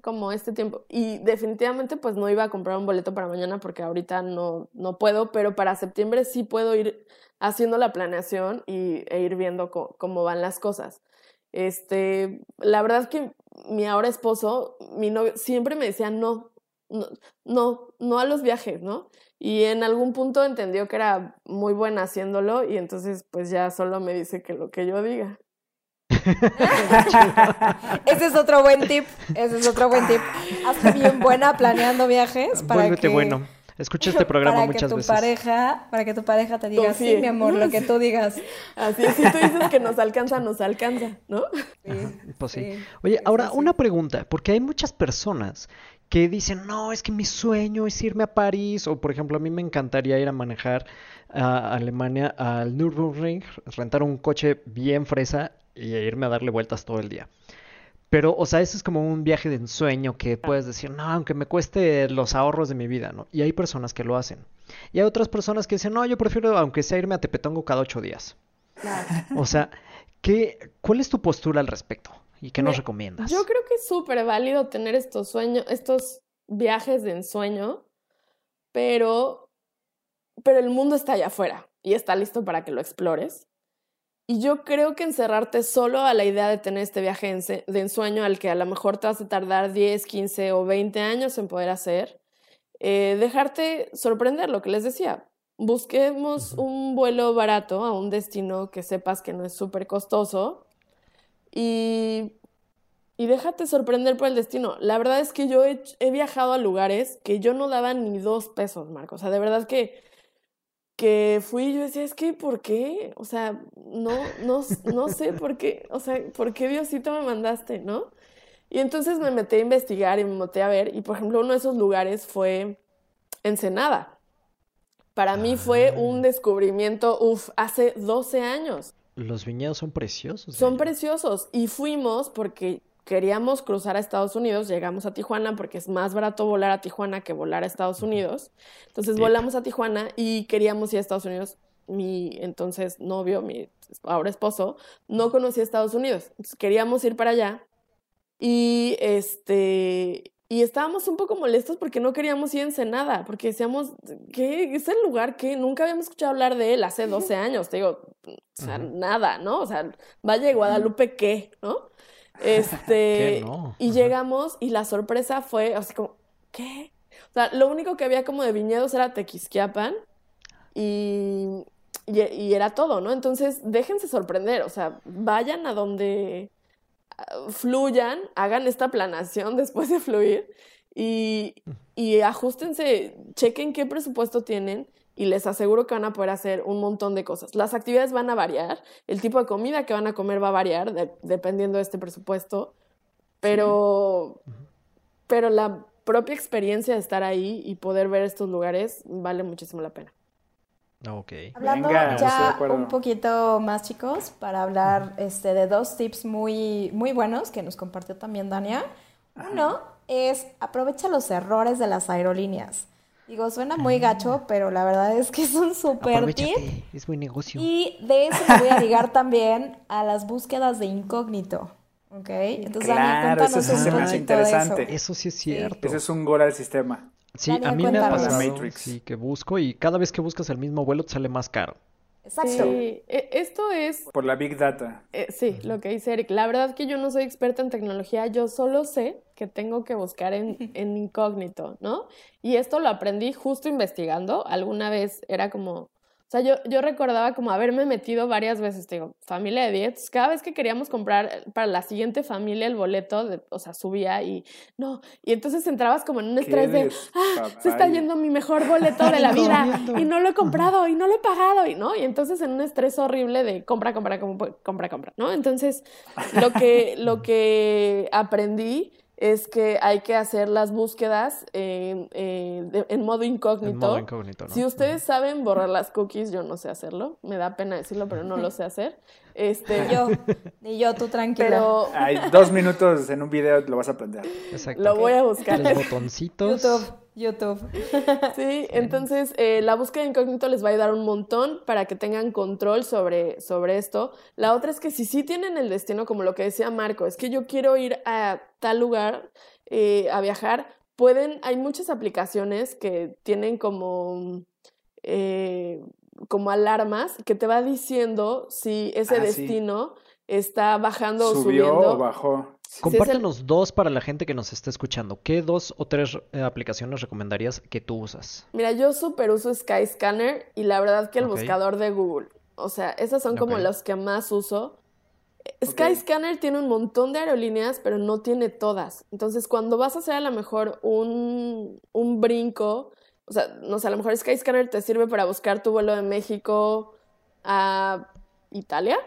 como este tiempo. Y definitivamente pues no iba a comprar un boleto para mañana porque ahorita no, no puedo, pero para septiembre sí puedo ir haciendo la planeación y, e ir viendo cómo van las cosas. Este, la verdad es que mi ahora esposo, mi novio, siempre me decía no, no, no, no a los viajes, ¿no? Y en algún punto entendió que era muy buena haciéndolo y entonces pues ya solo me dice que lo que yo diga. Ese es otro buen tip, ese es otro buen tip. Hazte bien buena planeando viajes para Vuélvete que... bueno. Escucha este programa para que muchas tu veces. pareja, para que tu pareja te diga, Confíe. sí, mi amor, lo que tú digas. Así es, si tú dices que nos alcanza, nos alcanza, ¿no? Pues sí. Sí, Oye, sí, ahora sí. una pregunta, porque hay muchas personas que dicen, no, es que mi sueño es irme a París, o por ejemplo, a mí me encantaría ir a manejar a Alemania al Nürburgring, rentar un coche bien fresa y irme a darle vueltas todo el día. Pero, o sea, eso es como un viaje de ensueño que puedes decir, no, aunque me cueste los ahorros de mi vida, ¿no? Y hay personas que lo hacen. Y hay otras personas que dicen, no, yo prefiero, aunque sea irme a Tepetongo cada ocho días. O sea, ¿qué, ¿cuál es tu postura al respecto? ¿Y qué nos recomiendas? Yo creo que es súper válido tener estos sueños, estos viajes de ensueño, pero, pero el mundo está allá afuera y está listo para que lo explores. Y yo creo que encerrarte solo a la idea de tener este viaje de ensueño al que a lo mejor te vas a tardar 10, 15 o 20 años en poder hacer, eh, dejarte sorprender, lo que les decía. Busquemos un vuelo barato a un destino que sepas que no es súper costoso y, y déjate sorprender por el destino. La verdad es que yo he, he viajado a lugares que yo no daba ni dos pesos, Marco. O sea, de verdad que que fui yo decía, es que, ¿por qué? O sea, no, no, no sé por qué, o sea, ¿por qué Diosito me mandaste, no? Y entonces me metí a investigar y me metí a ver, y por ejemplo, uno de esos lugares fue Ensenada. Para mí fue un ah. descubrimiento, uff, hace 12 años. Los viñedos son preciosos. Son preciosos. Y fuimos porque queríamos cruzar a Estados Unidos, llegamos a Tijuana porque es más barato volar a Tijuana que volar a Estados Unidos. Entonces volamos a Tijuana y queríamos ir a Estados Unidos. Mi entonces novio, mi ahora esposo, no conocía Estados Unidos. Entonces queríamos ir para allá. Y este y estábamos un poco molestos porque no queríamos ir a Ensenada, porque decíamos, ¿qué es el lugar que nunca habíamos escuchado hablar de él hace 12 años? Te digo, o sea, nada, ¿no? O sea, Valle de Guadalupe, ¿qué? ¿No? Este, y llegamos y la sorpresa fue así como, ¿qué? O sea, lo único que había como de viñedos era Tequisquiapan y, y, era todo, ¿no? Entonces, déjense sorprender, o sea, vayan a donde ah, fluyan, hagan esta planación después de fluir y, y ajustense, chequen qué presupuesto tienen y les aseguro que van a poder hacer un montón de cosas. Las actividades van a variar, el tipo de comida que van a comer va a variar dependiendo de este presupuesto, pero, pero la propia experiencia de estar ahí y poder ver estos lugares vale muchísimo la pena. Ok. Hablando ya un poquito más, chicos, para hablar este, de dos tips muy, muy buenos que nos compartió también Dania. Uno es aprovecha los errores de las aerolíneas. Digo, suena muy gacho, ah. pero la verdad es que es un súper tip. Es buen negocio. Y de eso me voy a ligar también a las búsquedas de incógnito. ¿Ok? Entonces, claro, eso sí es más interesante. Eso. sí es cierto. Ese es un gol al sistema. Sí, a mí me ha pasado sí, que busco y cada vez que buscas el mismo vuelo te sale más caro. Exacto. Sí, e, esto es... Por la Big Data. Eh, sí, lo que dice Eric. La verdad que yo no soy experta en tecnología, yo solo sé que tengo que buscar en, en incógnito, ¿no? Y esto lo aprendí justo investigando. Alguna vez era como, sea, yo, yo recordaba como haberme metido varias veces, digo, familia de 10, cada vez que queríamos comprar para la siguiente familia el boleto, de, o sea, subía y no, y entonces entrabas como en un estrés de, ah, se está yendo mi mejor boleto de la vida y no lo he comprado y no lo he pagado y no, y entonces en un estrés horrible de compra, compra, compra, compra, compra, ¿no? Entonces, lo que, lo que aprendí es que hay que hacer las búsquedas en, modo incógnito. Si ustedes saben borrar las cookies, yo no sé hacerlo. Me da pena decirlo, pero no lo sé hacer. Este, yo, ni yo, tú tranquila. Pero... Hay dos minutos en un video lo vas a aprender. Exacto. Lo voy a buscar. Los botoncitos. YouTube. YouTube. Sí, entonces eh, la búsqueda de incógnito les va a ayudar un montón para que tengan control sobre, sobre esto. La otra es que si sí tienen el destino, como lo que decía Marco, es que yo quiero ir a tal lugar eh, a viajar, pueden, hay muchas aplicaciones que tienen como, eh, como alarmas que te va diciendo si ese ah, destino está bajando o subiendo. o bajó. Compártenos dos para la gente que nos está escuchando. ¿Qué dos o tres eh, aplicaciones recomendarías que tú usas? Mira, yo super uso Skyscanner y la verdad que el buscador de Google. O sea, esas son como los que más uso. Skyscanner tiene un montón de aerolíneas, pero no tiene todas. Entonces, cuando vas a hacer a lo mejor un, un brinco, o sea, no sé, a lo mejor Skyscanner te sirve para buscar tu vuelo de México a Italia,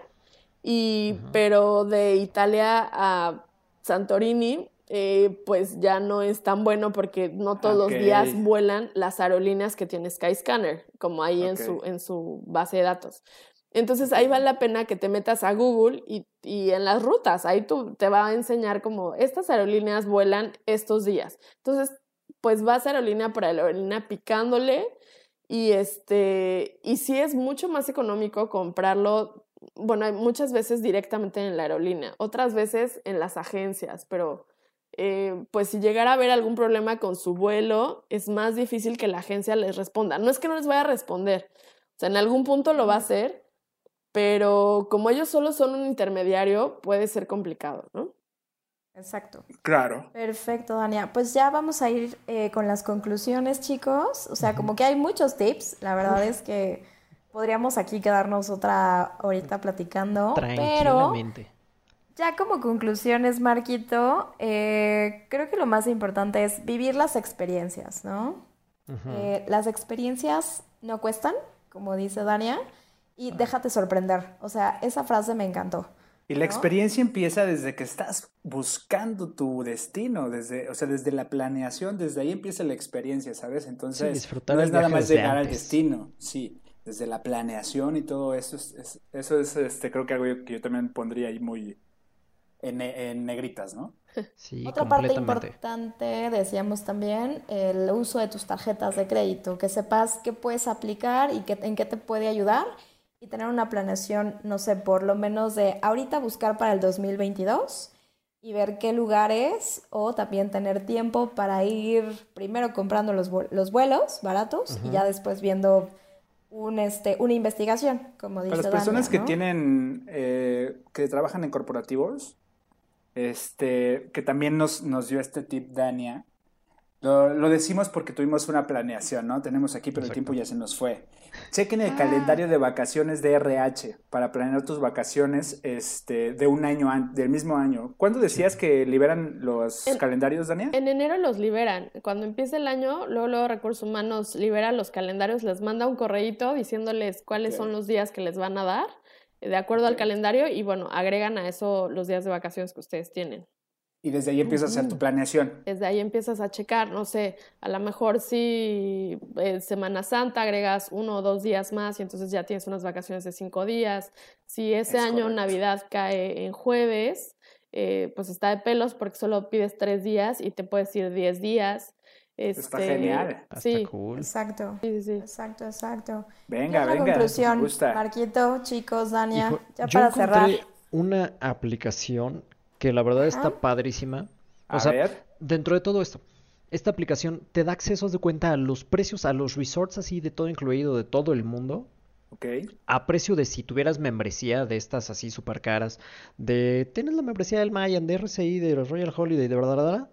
y, pero de Italia a Santorini, eh, pues ya no es tan bueno porque no todos los días vuelan las aerolíneas que tiene Skyscanner, como ahí en, su, en su base de datos. Entonces ahí vale la pena que te metas a Google y, y, en las rutas, ahí tú te va a enseñar como estas aerolíneas vuelan estos días. Entonces, pues vas aerolínea por aerolínea picándole y este, y sí es mucho más económico comprarlo, bueno, muchas veces directamente en la aerolínea, otras veces en las agencias, pero eh, pues si llegara a haber algún problema con su vuelo, es más difícil que la agencia les responda. No es que no les vaya a responder, o sea, en algún punto lo va a hacer, pero como ellos solo son un intermediario, puede ser complicado, ¿no? Exacto. Claro. Perfecto, Dania. Pues ya vamos a ir eh, con las conclusiones, chicos. O sea, como que hay muchos tips. La verdad es que podríamos aquí quedarnos otra horita platicando. Tranquilamente. Pero ya como conclusiones, Marquito, eh, creo que lo más importante es vivir las experiencias, ¿no? Eh, las experiencias no cuestan, como dice Dania, y déjate sorprender. O sea, esa frase me encantó. Y la experiencia empieza desde que estás buscando tu destino, desde, o sea, desde la planeación, desde ahí empieza la experiencia, ¿sabes? Entonces, no es nada más llegar al destino, sí, desde la planeación y todo eso, es, eso es, este, creo que algo que yo también pondría ahí muy, en, negritas, ¿no? Sí, Otra parte importante, decíamos también, el uso de tus tarjetas de crédito, que sepas qué puedes aplicar y qué, en qué te puede ayudar y tener una planeación, no sé, por lo menos de ahorita buscar para el 2022 y ver qué lugares o también tener tiempo para ir primero comprando los, los vuelos baratos y ya después viendo un, este, una investigación, como dice Para las personas que tienen, eh, que trabajan en corporativos, este, que también nos, nos dio este tip Dania. Lo, decimos porque tuvimos una planeación, ¿no? Tenemos aquí, pero el tiempo ya se nos fue. Chequen el ah. calendario de vacaciones de RH para planear tus vacaciones este, de un año, del mismo año. ¿Cuándo decías que liberan los calendarios, Dania? En enero los liberan. Cuando empieza el año, luego, luego Recursos Humanos libera los calendarios, les manda un correíto diciéndoles cuáles son los días que les van a dar de acuerdo al calendario y bueno, agregan a eso los días de vacaciones que ustedes tienen. Y desde ahí empiezas a hacer tu planeación. Desde ahí empiezas a checar, no sé, a lo mejor si en Semana Santa agregas uno o dos días más y entonces ya tienes unas vacaciones de cinco días. Si ese año Navidad cae en jueves, eh, pues está de pelos porque solo pides tres días y te puedes ir diez días. Está este, genial. Sí, cool. Exacto. Sí, sí, Exacto, exacto. Venga, venga. conclusión, gusta. Marquito, chicos, Dania, ya yo para cerrar. Una aplicación que la verdad está padrísima. O a sea, ver. dentro de todo esto, esta aplicación te da accesos de cuenta a los precios, a los resorts así de todo incluido, de todo el mundo. Ok. A precio de si tuvieras membresía de estas así súper caras, de tienes la membresía del Mayan, de RCI, de Royal Holiday, de verdad, verdad,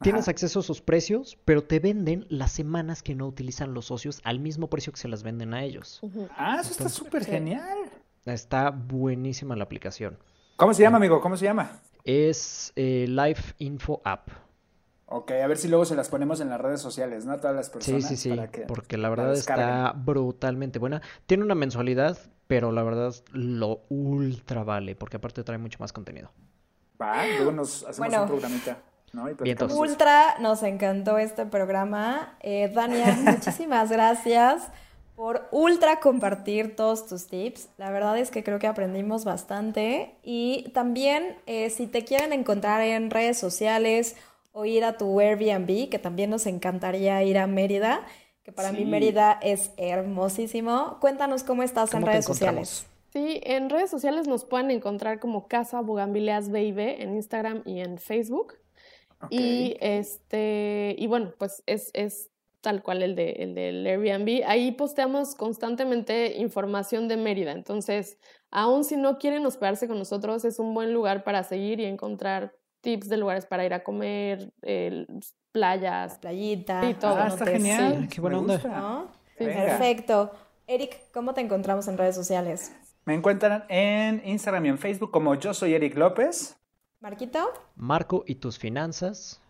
Tienes acceso a esos precios, pero te venden las semanas que no utilizan los socios al mismo precio que se las venden a ellos. Ah, eso está súper genial. Está buenísima la aplicación. ¿Cómo se llama, amigo? ¿Cómo se llama? Es eh, Life Info App. Ok, a ver si luego se las ponemos en las redes sociales, ¿no? A todas las personas. Sí, sí, sí, porque la verdad está brutalmente buena. Tiene una mensualidad, pero la verdad lo ultra vale, porque aparte trae mucho más contenido. Va, luego nos hacemos un programita. Ultra, nos encantó este programa. Eh, Dania, muchísimas gracias por ultra compartir todos tus tips. La verdad es que creo que aprendimos bastante. Y también, eh, si te quieren encontrar en redes sociales o ir a tu Airbnb, que también nos encantaría ir a Mérida, que para mí Mérida es hermosísimo. Cuéntanos cómo estás en redes sociales. Sí, en redes sociales nos pueden encontrar como Casa Bugambileas Baby en Instagram y en Facebook. Y este, y bueno, pues es, es tal cual el, de, el del Airbnb. Ahí posteamos constantemente información de Mérida. Entonces, aún si no quieren hospedarse con nosotros, es un buen lugar para seguir y encontrar tips de lugares para ir a comer, playas. Playita. Y todo. Ah, está genial. Qué buena onda. Perfecto. Eric, ¿cómo te encontramos en redes sociales? Me encuentran en Instagram y en Facebook como yo soy Eric López. Marquito. Marco y tus finanzas.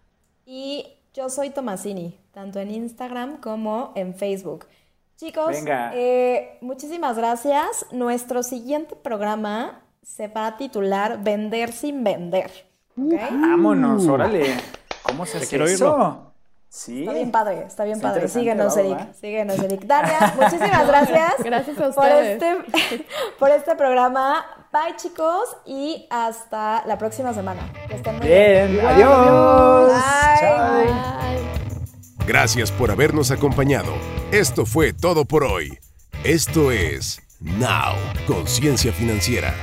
Y yo soy Tomasini, tanto en Instagram como en Facebook. Chicos, eh, muchísimas gracias. Nuestro siguiente programa se va a titular Vender sin vender. Vámonos, órale. ¿Cómo se hace quiero eso? Sí. Está bien padre, está bien Está padre. Síguenos, Eric. Síguenos, Eric. Dania, muchísimas gracias. Gracias a por ustedes. este, por este programa. Bye, chicos, y hasta la próxima semana. Que estén muy bien. Bien, adiós. Bye. Bye. Gracias por habernos acompañado. Esto fue todo por hoy. Esto es Now, Conciencia Financiera.